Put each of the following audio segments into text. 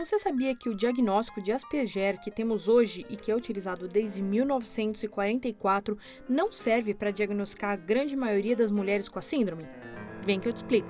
Você sabia que o diagnóstico de Asperger que temos hoje e que é utilizado desde 1944 não serve para diagnosticar a grande maioria das mulheres com a síndrome? Vem que eu te explico.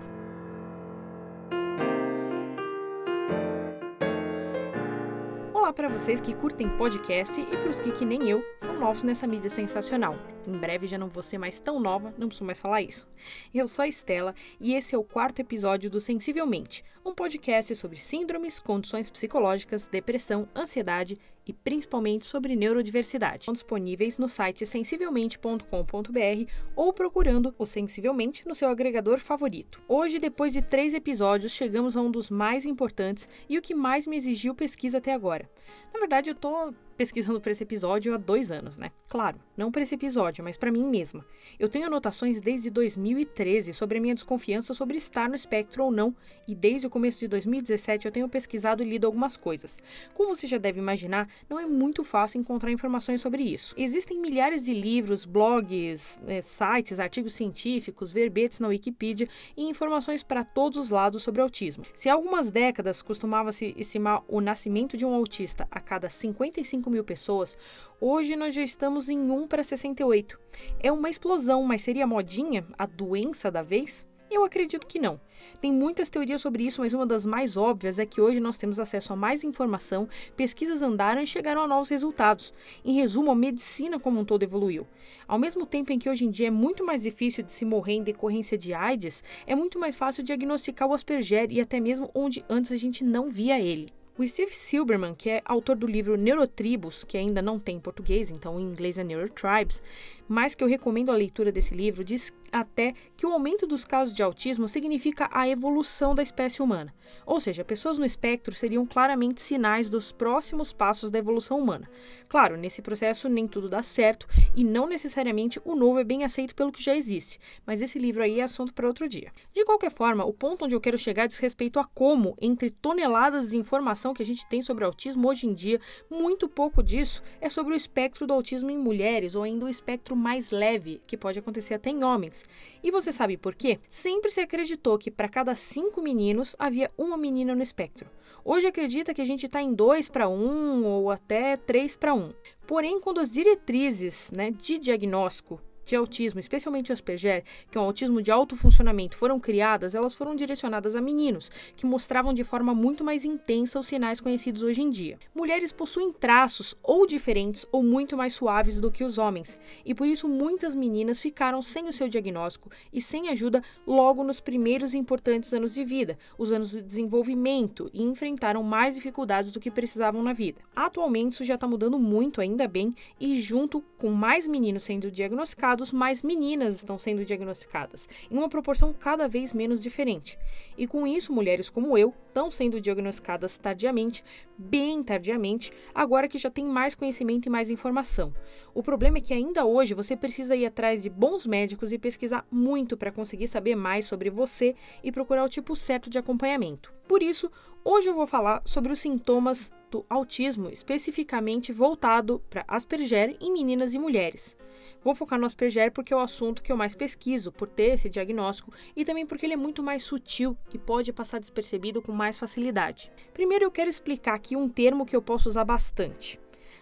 Olá para vocês que curtem podcast e para os que, que nem eu, são novos nessa mídia sensacional. Em breve já não vou ser mais tão nova, não preciso mais falar isso. Eu sou a Estela e esse é o quarto episódio do Sensivelmente, um podcast sobre síndromes, condições psicológicas, depressão, ansiedade e principalmente sobre neurodiversidade. Estão disponíveis no site sensivelmente.com.br ou procurando o Sensivelmente no seu agregador favorito. Hoje, depois de três episódios, chegamos a um dos mais importantes e o que mais me exigiu pesquisa até agora. Na verdade, eu tô pesquisando para esse episódio há dois anos, né? Claro, não para esse episódio, mas para mim mesma. Eu tenho anotações desde 2013 sobre a minha desconfiança sobre estar no espectro ou não, e desde o começo de 2017 eu tenho pesquisado e lido algumas coisas. Como você já deve imaginar, não é muito fácil encontrar informações sobre isso. Existem milhares de livros, blogs, é, sites, artigos científicos, verbetes na Wikipedia e informações para todos os lados sobre autismo. Se há algumas décadas costumava-se estimar o nascimento de um autista a cada 55 mil pessoas, hoje nós já estamos em 1 para 68. É uma explosão, mas seria modinha a doença da vez? Eu acredito que não. Tem muitas teorias sobre isso, mas uma das mais óbvias é que hoje nós temos acesso a mais informação, pesquisas andaram e chegaram a novos resultados. Em resumo, a medicina como um todo evoluiu. Ao mesmo tempo em que hoje em dia é muito mais difícil de se morrer em decorrência de AIDS, é muito mais fácil diagnosticar o Asperger e até mesmo onde antes a gente não via ele. O Steve Silberman, que é autor do livro Neurotribos, que ainda não tem em português, então em inglês é Neurotribes, mas que eu recomendo a leitura desse livro, diz até que o aumento dos casos de autismo significa a evolução da espécie humana. Ou seja, pessoas no espectro seriam claramente sinais dos próximos passos da evolução humana. Claro, nesse processo nem tudo dá certo e não necessariamente o novo é bem aceito pelo que já existe, mas esse livro aí é assunto para outro dia. De qualquer forma, o ponto onde eu quero chegar diz respeito a como, entre toneladas de informação que a gente tem sobre autismo hoje em dia, muito pouco disso é sobre o espectro do autismo em mulheres ou ainda o espectro mais leve, que pode acontecer até em homens. E você sabe por quê? Sempre se acreditou que para cada cinco meninos havia uma menina no espectro. Hoje acredita que a gente está em 2 para 1 ou até 3 para 1. Porém, quando as diretrizes né, de diagnóstico de autismo, especialmente Asperger, que é um autismo de alto funcionamento, foram criadas, elas foram direcionadas a meninos, que mostravam de forma muito mais intensa os sinais conhecidos hoje em dia. Mulheres possuem traços ou diferentes ou muito mais suaves do que os homens, e por isso muitas meninas ficaram sem o seu diagnóstico e sem ajuda logo nos primeiros importantes anos de vida, os anos de desenvolvimento, e enfrentaram mais dificuldades do que precisavam na vida. Atualmente isso já está mudando muito, ainda bem, e junto com mais meninos sendo diagnosticados, mais meninas estão sendo diagnosticadas, em uma proporção cada vez menos diferente. E com isso, mulheres como eu estão sendo diagnosticadas tardiamente, bem tardiamente, agora que já tem mais conhecimento e mais informação. O problema é que ainda hoje você precisa ir atrás de bons médicos e pesquisar muito para conseguir saber mais sobre você e procurar o tipo certo de acompanhamento. Por isso, hoje eu vou falar sobre os sintomas do autismo, especificamente voltado para Asperger em meninas e mulheres. Vou focar no Asperger porque é o assunto que eu mais pesquiso, por ter esse diagnóstico e também porque ele é muito mais sutil e pode passar despercebido com mais facilidade. Primeiro eu quero explicar aqui um termo que eu posso usar bastante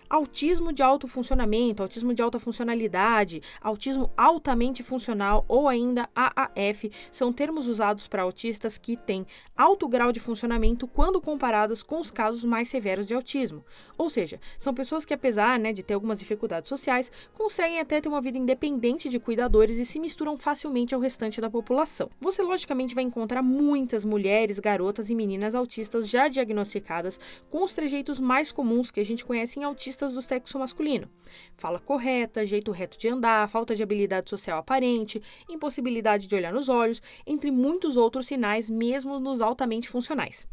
autismo de alto funcionamento, autismo de alta funcionalidade, autismo altamente funcional ou ainda AAF são termos usados para autistas que têm alto grau de funcionamento quando comparados com os casos mais severos de autismo. Ou seja, são pessoas que, apesar né, de ter algumas dificuldades sociais, conseguem até ter uma vida independente de cuidadores e se misturam facilmente ao restante da população. Você, logicamente, vai encontrar muitas mulheres, garotas e meninas autistas já diagnosticadas com os trejeitos mais comuns que a gente conhece em autistas características do sexo masculino. Fala correta, jeito reto de andar, falta de habilidade social aparente, impossibilidade de olhar nos olhos, entre muitos outros sinais, mesmo nos altamente funcionais.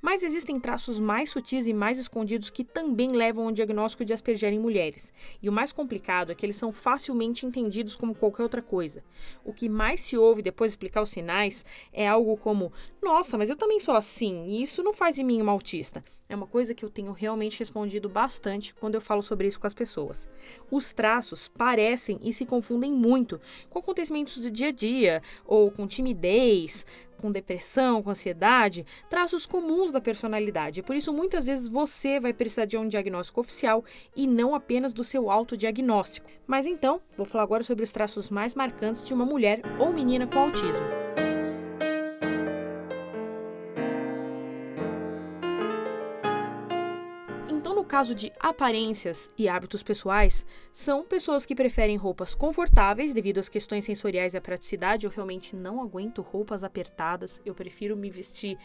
Mas existem traços mais sutis e mais escondidos que também levam ao diagnóstico de Asperger em mulheres. E o mais complicado é que eles são facilmente entendidos como qualquer outra coisa. O que mais se ouve depois de explicar os sinais é algo como: Nossa, mas eu também sou assim, e isso não faz de mim uma autista. É uma coisa que eu tenho realmente respondido bastante quando eu falo sobre isso com as pessoas. Os traços parecem e se confundem muito com acontecimentos do dia a dia, ou com timidez, com depressão, com ansiedade, traços comuns da personalidade. Por isso, muitas vezes você vai precisar de um diagnóstico oficial e não apenas do seu autodiagnóstico. Mas então, vou falar agora sobre os traços mais marcantes de uma mulher ou menina com autismo. Caso de aparências e hábitos pessoais, são pessoas que preferem roupas confortáveis devido às questões sensoriais e à praticidade. Eu realmente não aguento roupas apertadas. Eu prefiro me vestir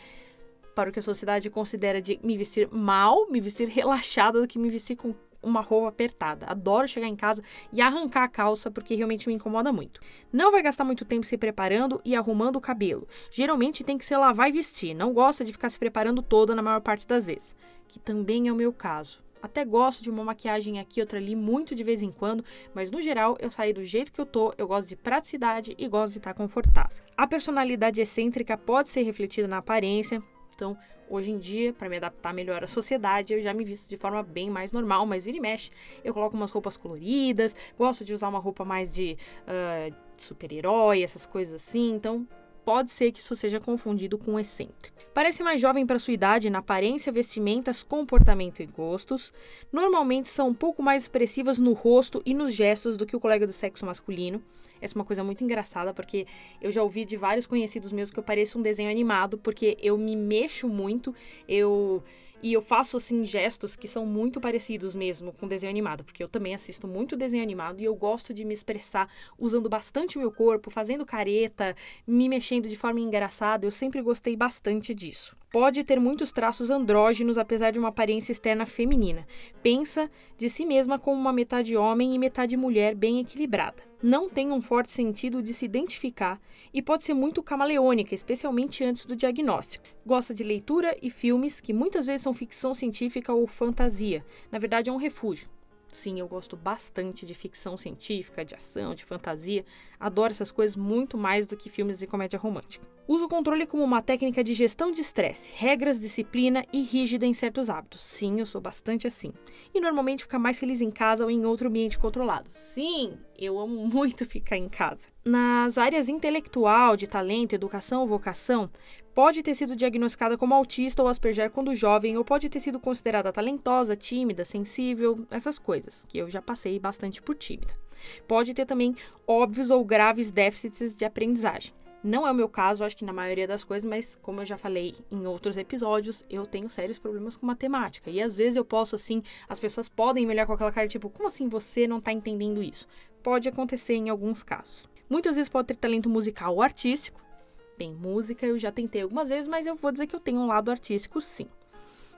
para o que a sociedade considera de me vestir mal, me vestir relaxada do que me vestir com uma roupa apertada. Adoro chegar em casa e arrancar a calça porque realmente me incomoda muito. Não vai gastar muito tempo se preparando e arrumando o cabelo. Geralmente tem que ser lavar e vestir. Não gosta de ficar se preparando toda na maior parte das vezes que também é o meu caso. Até gosto de uma maquiagem aqui, outra ali, muito de vez em quando, mas no geral eu saí do jeito que eu tô, eu gosto de praticidade e gosto de estar confortável. A personalidade excêntrica pode ser refletida na aparência, então hoje em dia, para me adaptar melhor à sociedade, eu já me visto de forma bem mais normal, mas vira e mexe. Eu coloco umas roupas coloridas, gosto de usar uma roupa mais de, uh, super-herói, essas coisas assim, então pode ser que isso seja confundido com excêntrico. Parece mais jovem para sua idade na aparência, vestimentas, comportamento e gostos. Normalmente são um pouco mais expressivas no rosto e nos gestos do que o colega do sexo masculino. Essa é uma coisa muito engraçada, porque eu já ouvi de vários conhecidos meus que eu pareço um desenho animado, porque eu me mexo muito, eu e eu faço, assim, gestos que são muito parecidos mesmo com desenho animado, porque eu também assisto muito desenho animado e eu gosto de me expressar usando bastante o meu corpo, fazendo careta, me mexendo de forma engraçada. Eu sempre gostei bastante disso. Pode ter muitos traços andrógenos, apesar de uma aparência externa feminina. Pensa de si mesma como uma metade homem e metade mulher bem equilibrada não tem um forte sentido de se identificar e pode ser muito camaleônica, especialmente antes do diagnóstico. Gosta de leitura e filmes que muitas vezes são ficção científica ou fantasia. Na verdade, é um refúgio. Sim, eu gosto bastante de ficção científica, de ação, de fantasia. Adoro essas coisas muito mais do que filmes de comédia romântica. Uso o controle como uma técnica de gestão de estresse, regras, disciplina e rígida em certos hábitos. Sim, eu sou bastante assim. E normalmente ficar mais feliz em casa ou em outro ambiente controlado. Sim, eu amo muito ficar em casa. Nas áreas intelectual, de talento, educação ou vocação, Pode ter sido diagnosticada como autista ou Asperger quando jovem, ou pode ter sido considerada talentosa, tímida, sensível, essas coisas, que eu já passei bastante por tímida. Pode ter também óbvios ou graves déficits de aprendizagem. Não é o meu caso, acho que na maioria das coisas, mas como eu já falei em outros episódios, eu tenho sérios problemas com matemática. E às vezes eu posso, assim, as pessoas podem me olhar com aquela cara tipo, como assim você não está entendendo isso? Pode acontecer em alguns casos. Muitas vezes pode ter talento musical ou artístico, Bem, música eu já tentei algumas vezes, mas eu vou dizer que eu tenho um lado artístico sim.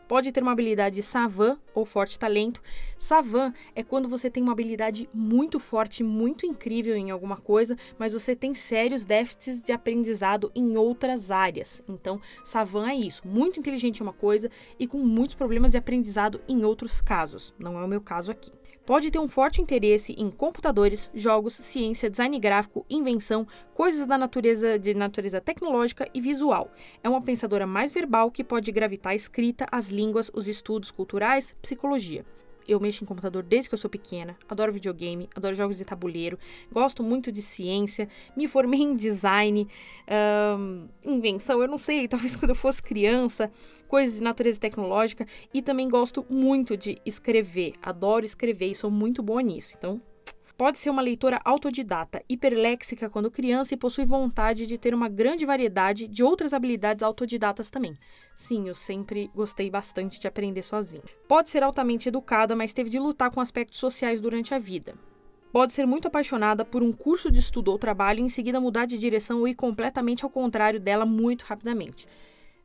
Pode ter uma habilidade savant ou forte talento. Savant é quando você tem uma habilidade muito forte, muito incrível em alguma coisa, mas você tem sérios déficits de aprendizado em outras áreas. Então, savant é isso, muito inteligente em uma coisa e com muitos problemas de aprendizado em outros casos. Não é o meu caso aqui pode ter um forte interesse em computadores, jogos, ciência, design gráfico, invenção, coisas da natureza de natureza tecnológica e visual. É uma pensadora mais verbal que pode gravitar à escrita, às línguas, os estudos culturais, psicologia eu mexo em computador desde que eu sou pequena, adoro videogame, adoro jogos de tabuleiro, gosto muito de ciência, me formei em design, invenção, eu não sei, talvez quando eu fosse criança, coisas de natureza tecnológica, e também gosto muito de escrever, adoro escrever e sou muito boa nisso, então Pode ser uma leitora autodidata, hiperléxica quando criança e possui vontade de ter uma grande variedade de outras habilidades autodidatas também. Sim, eu sempre gostei bastante de aprender sozinha. Pode ser altamente educada, mas teve de lutar com aspectos sociais durante a vida. Pode ser muito apaixonada por um curso de estudo ou trabalho e em seguida mudar de direção ou ir completamente ao contrário dela muito rapidamente.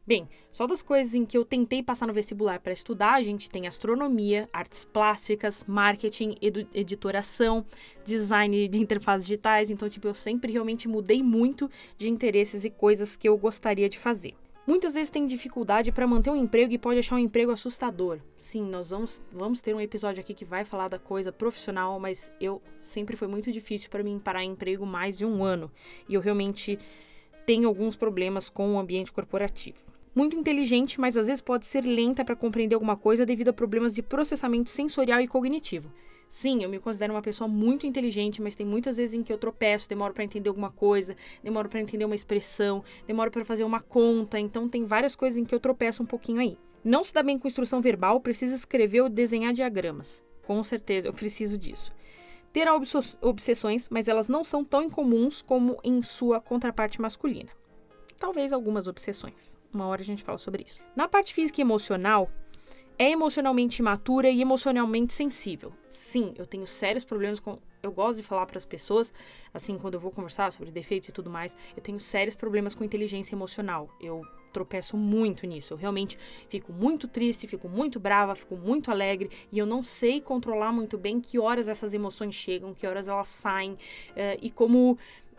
Bem, só das coisas em que eu tentei passar no vestibular para estudar, a gente tem astronomia, artes plásticas, marketing, editoração, design de interfaces digitais, então tipo, eu sempre realmente mudei muito de interesses e coisas que eu gostaria de fazer. Muitas vezes tem dificuldade para manter um emprego e pode achar um emprego assustador. Sim, nós vamos, vamos ter um episódio aqui que vai falar da coisa profissional, mas eu sempre foi muito difícil para mim parar emprego mais de um ano. E eu realmente tenho alguns problemas com o ambiente corporativo muito inteligente, mas às vezes pode ser lenta para compreender alguma coisa devido a problemas de processamento sensorial e cognitivo. Sim, eu me considero uma pessoa muito inteligente, mas tem muitas vezes em que eu tropeço, demoro para entender alguma coisa, demoro para entender uma expressão, demoro para fazer uma conta, então tem várias coisas em que eu tropeço um pouquinho aí. Não se dá bem com instrução verbal, precisa escrever ou desenhar diagramas. Com certeza, eu preciso disso. Ter obsessões, mas elas não são tão incomuns como em sua contraparte masculina. Talvez algumas obsessões. Uma hora a gente fala sobre isso. Na parte física e emocional, é emocionalmente imatura e emocionalmente sensível. Sim, eu tenho sérios problemas com. Eu gosto de falar para as pessoas, assim, quando eu vou conversar sobre defeitos e tudo mais, eu tenho sérios problemas com inteligência emocional. Eu tropeço muito nisso. Eu realmente fico muito triste, fico muito brava, fico muito alegre e eu não sei controlar muito bem que horas essas emoções chegam, que horas elas saem uh, e como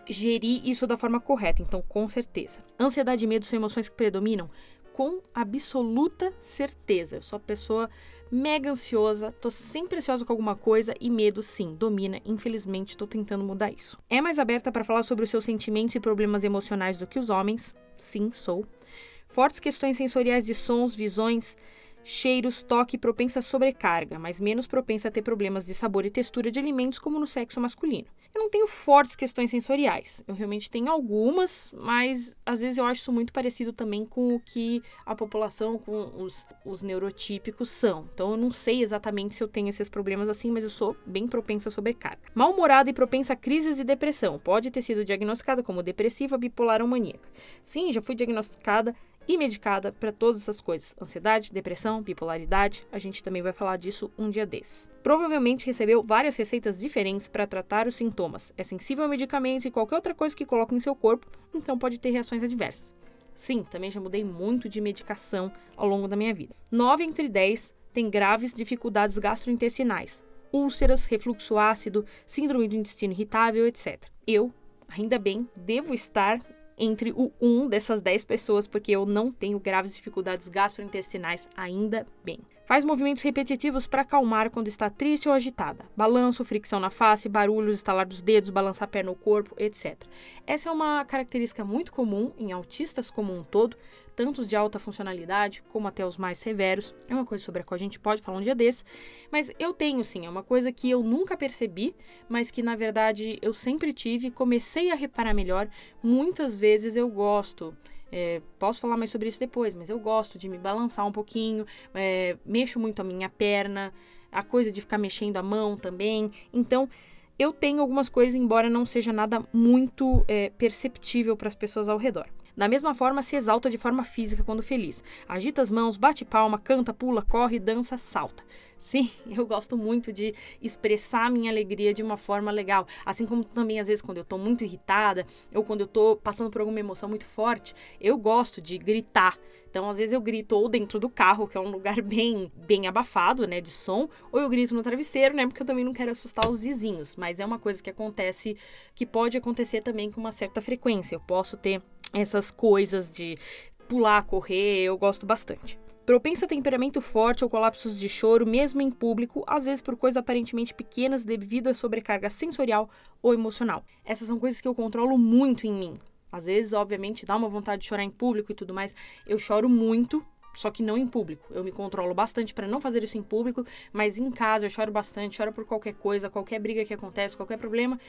gerir isso da forma correta. Então, com certeza. Ansiedade e medo são emoções que predominam com absoluta certeza. Eu sou a pessoa mega ansiosa, tô sempre ansiosa com alguma coisa e medo sim domina. Infelizmente, tô tentando mudar isso. É mais aberta para falar sobre os seus sentimentos e problemas emocionais do que os homens? Sim, sou. Fortes questões sensoriais de sons, visões, cheiros, toque propensa a sobrecarga, mas menos propensa a ter problemas de sabor e textura de alimentos como no sexo masculino. Eu não tenho fortes questões sensoriais. Eu realmente tenho algumas, mas às vezes eu acho isso muito parecido também com o que a população, com os, os neurotípicos são. Então eu não sei exatamente se eu tenho esses problemas assim, mas eu sou bem propensa a sobrecarga. Mal-humorada e propensa a crises e depressão. Pode ter sido diagnosticada como depressiva, bipolar ou maníaca. Sim, já fui diagnosticada e medicada para todas essas coisas: ansiedade, depressão, bipolaridade. A gente também vai falar disso um dia desses. Provavelmente recebeu várias receitas diferentes para tratar os sintomas. É sensível a medicamentos e qualquer outra coisa que coloque em seu corpo, então pode ter reações adversas. Sim, também já mudei muito de medicação ao longo da minha vida. 9 entre 10 têm graves dificuldades gastrointestinais, úlceras, refluxo ácido, síndrome do intestino irritável, etc. Eu, ainda bem, devo estar entre o um dessas 10 pessoas, porque eu não tenho graves dificuldades gastrointestinais ainda bem. Faz movimentos repetitivos para acalmar quando está triste ou agitada. Balanço, fricção na face, barulhos, estalar dos dedos, balançar a perna no corpo, etc. Essa é uma característica muito comum em autistas como um todo, tanto os de alta funcionalidade como até os mais severos. É uma coisa sobre a qual a gente pode falar um dia desse, mas eu tenho sim, é uma coisa que eu nunca percebi, mas que na verdade eu sempre tive, comecei a reparar melhor. Muitas vezes eu gosto é, posso falar mais sobre isso depois, mas eu gosto de me balançar um pouquinho, é, mexo muito a minha perna, a coisa de ficar mexendo a mão também. Então, eu tenho algumas coisas, embora não seja nada muito é, perceptível para as pessoas ao redor. Da mesma forma, se exalta de forma física quando feliz. Agita as mãos, bate palma, canta, pula, corre, dança, salta. Sim, eu gosto muito de expressar minha alegria de uma forma legal. Assim como também, às vezes, quando eu tô muito irritada ou quando eu tô passando por alguma emoção muito forte, eu gosto de gritar. Então, às vezes, eu grito ou dentro do carro, que é um lugar bem, bem abafado, né, de som, ou eu grito no travesseiro, né, porque eu também não quero assustar os vizinhos. Mas é uma coisa que acontece, que pode acontecer também com uma certa frequência. Eu posso ter essas coisas de pular, correr, eu gosto bastante. Propensa a temperamento forte ou colapsos de choro, mesmo em público, às vezes por coisas aparentemente pequenas devido à sobrecarga sensorial ou emocional. Essas são coisas que eu controlo muito em mim. Às vezes, obviamente, dá uma vontade de chorar em público e tudo mais. Eu choro muito, só que não em público. Eu me controlo bastante para não fazer isso em público, mas em casa eu choro bastante, choro por qualquer coisa, qualquer briga que acontece, qualquer problema,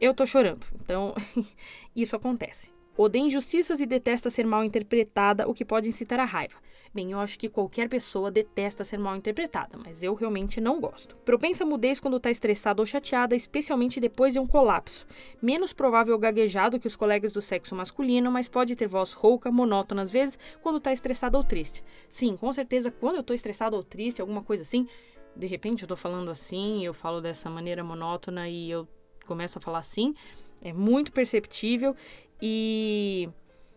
eu tô chorando. Então, isso acontece. Odeia injustiças e detesta ser mal interpretada, o que pode incitar a raiva. Bem, eu acho que qualquer pessoa detesta ser mal interpretada, mas eu realmente não gosto. Propensa a mudez quando está estressada ou chateada, especialmente depois de um colapso. Menos provável gaguejado que os colegas do sexo masculino, mas pode ter voz rouca, monótona às vezes, quando está estressada ou triste. Sim, com certeza, quando eu estou estressada ou triste, alguma coisa assim, de repente eu estou falando assim, eu falo dessa maneira monótona e eu começo a falar assim, é muito perceptível e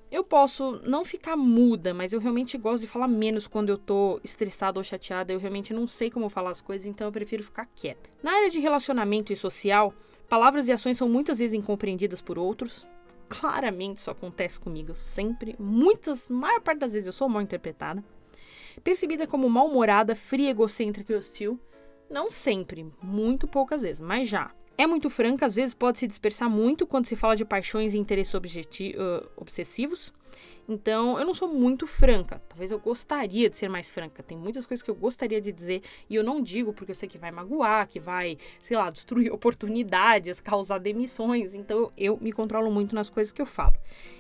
eu posso não ficar muda, mas eu realmente gosto de falar menos quando eu tô estressada ou chateada. Eu realmente não sei como falar as coisas, então eu prefiro ficar quieta. Na área de relacionamento e social, palavras e ações são muitas vezes incompreendidas por outros. Claramente isso acontece comigo sempre. Muitas, maior parte das vezes eu sou mal interpretada. Percebida como mal-humorada, fria, egocêntrica e hostil. Não sempre, muito poucas vezes, mas já. É muito franca, às vezes pode se dispersar muito quando se fala de paixões e interesses uh, obsessivos. Então, eu não sou muito franca. Talvez eu gostaria de ser mais franca. Tem muitas coisas que eu gostaria de dizer e eu não digo porque eu sei que vai magoar, que vai, sei lá, destruir oportunidades, causar demissões. Então, eu me controlo muito nas coisas que eu falo.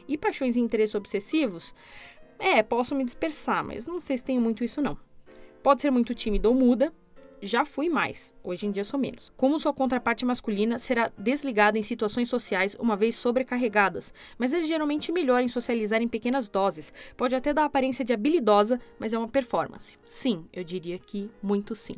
E paixões e interesses obsessivos, é, posso me dispersar, mas não sei se tenho muito isso não. Pode ser muito tímida ou muda, já fui mais, hoje em dia sou menos. Como sua contraparte masculina será desligada em situações sociais uma vez sobrecarregadas, mas ele geralmente melhora em socializar em pequenas doses. Pode até dar aparência de habilidosa, mas é uma performance. Sim, eu diria que muito sim.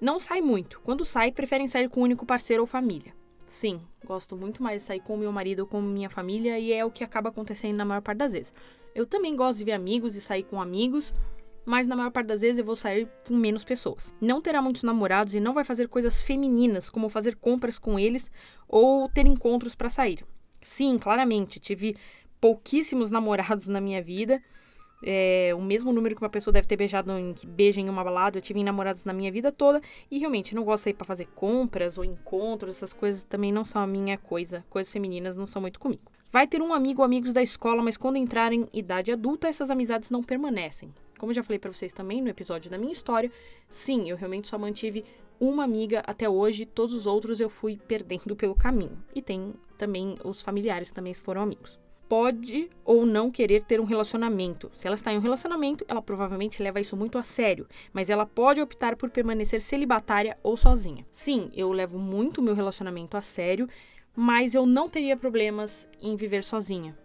Não sai muito. Quando sai, preferem sair com um único parceiro ou família. Sim, gosto muito mais de sair com meu marido ou com minha família e é o que acaba acontecendo na maior parte das vezes. Eu também gosto de ver amigos e sair com amigos, mas na maior parte das vezes eu vou sair com menos pessoas. Não terá muitos namorados e não vai fazer coisas femininas, como fazer compras com eles ou ter encontros para sair. Sim, claramente, tive pouquíssimos namorados na minha vida. É, o mesmo número que uma pessoa deve ter beijado em que em uma balada, eu tive namorados na minha vida toda e realmente não gosto de sair para fazer compras ou encontros, essas coisas também não são a minha coisa. Coisas femininas não são muito comigo. Vai ter um amigo ou amigos da escola, mas quando entrar em idade adulta, essas amizades não permanecem. Como já falei para vocês também no episódio da minha história, sim, eu realmente só mantive uma amiga até hoje, todos os outros eu fui perdendo pelo caminho. E tem também os familiares também foram amigos. Pode ou não querer ter um relacionamento. Se ela está em um relacionamento, ela provavelmente leva isso muito a sério, mas ela pode optar por permanecer celibatária ou sozinha. Sim, eu levo muito meu relacionamento a sério, mas eu não teria problemas em viver sozinha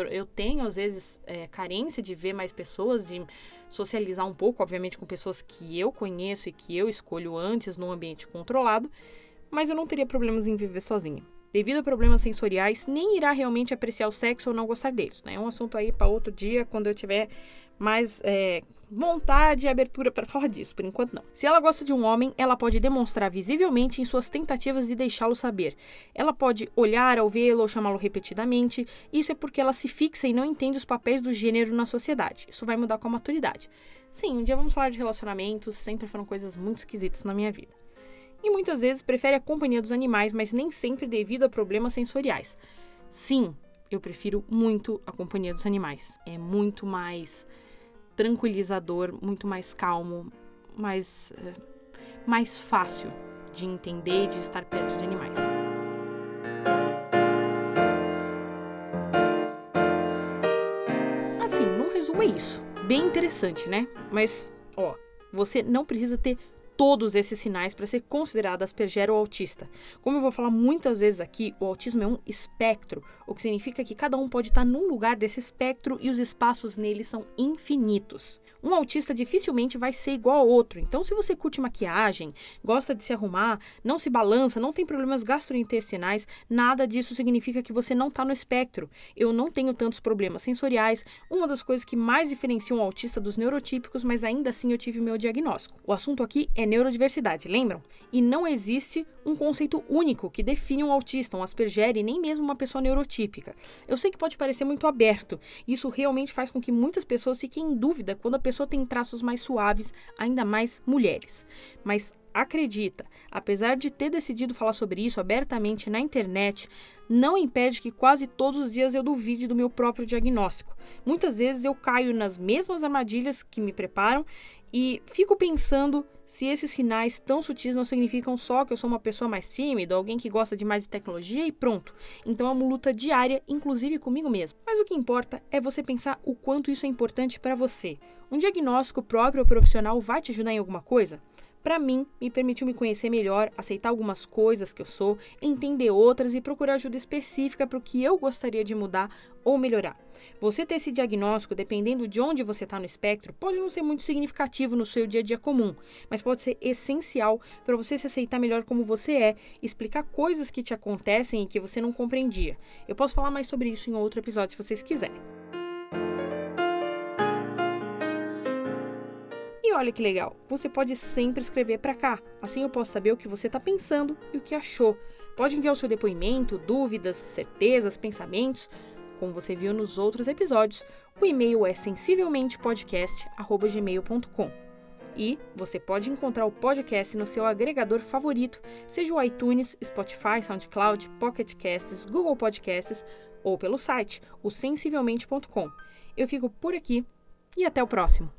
eu tenho, às vezes, é, carência de ver mais pessoas, de socializar um pouco, obviamente, com pessoas que eu conheço e que eu escolho antes num ambiente controlado, mas eu não teria problemas em viver sozinha. Devido a problemas sensoriais, nem irá realmente apreciar o sexo ou não gostar deles. Né? É um assunto aí para outro dia, quando eu tiver mais é, vontade e abertura para falar disso, por enquanto não. Se ela gosta de um homem, ela pode demonstrar visivelmente em suas tentativas de deixá-lo saber. Ela pode olhar ao vê-lo ou chamá-lo repetidamente. Isso é porque ela se fixa e não entende os papéis do gênero na sociedade. Isso vai mudar com a maturidade. Sim, um dia vamos falar de relacionamentos, sempre foram coisas muito esquisitas na minha vida. E muitas vezes prefere a companhia dos animais, mas nem sempre devido a problemas sensoriais. Sim, eu prefiro muito a companhia dos animais. É muito mais tranquilizador, muito mais calmo, mais, é, mais fácil de entender e de estar perto de animais. Assim, no resumo é isso. Bem interessante, né? Mas, ó, você não precisa ter todos esses sinais para ser considerado Asperger ou autista. Como eu vou falar muitas vezes aqui, o autismo é um espectro, o que significa que cada um pode estar num lugar desse espectro e os espaços nele são infinitos. Um autista dificilmente vai ser igual ao outro, então se você curte maquiagem, gosta de se arrumar, não se balança, não tem problemas gastrointestinais, nada disso significa que você não está no espectro. Eu não tenho tantos problemas sensoriais, uma das coisas que mais diferencia um autista dos neurotípicos, mas ainda assim eu tive meu diagnóstico. O assunto aqui neurodiversidade, lembram? E não existe um conceito único que define um autista, um Asperger e nem mesmo uma pessoa neurotípica. Eu sei que pode parecer muito aberto, isso realmente faz com que muitas pessoas fiquem em dúvida quando a pessoa tem traços mais suaves, ainda mais mulheres. Mas acredita, apesar de ter decidido falar sobre isso abertamente na internet, não impede que quase todos os dias eu duvide do meu próprio diagnóstico. Muitas vezes eu caio nas mesmas armadilhas que me preparam e fico pensando se esses sinais tão sutis não significam só que eu sou uma pessoa mais tímida, alguém que gosta de mais de tecnologia e pronto. Então é uma luta diária, inclusive comigo mesmo. Mas o que importa é você pensar o quanto isso é importante para você. Um diagnóstico próprio ou profissional vai te ajudar em alguma coisa? Para mim, me permitiu me conhecer melhor, aceitar algumas coisas que eu sou, entender outras e procurar ajuda específica para o que eu gostaria de mudar ou melhorar. Você ter esse diagnóstico, dependendo de onde você está no espectro, pode não ser muito significativo no seu dia a dia comum, mas pode ser essencial para você se aceitar melhor como você é, explicar coisas que te acontecem e que você não compreendia. Eu posso falar mais sobre isso em outro episódio se vocês quiserem. Olha que legal, você pode sempre escrever para cá. Assim eu posso saber o que você está pensando e o que achou. Pode enviar o seu depoimento, dúvidas, certezas, pensamentos. Como você viu nos outros episódios, o e-mail é sensivelmentepodcast.gmail.com. E você pode encontrar o podcast no seu agregador favorito, seja o iTunes, Spotify, SoundCloud, Pocket Casts, Google Podcasts ou pelo site, o sensivelmente.com. Eu fico por aqui e até o próximo.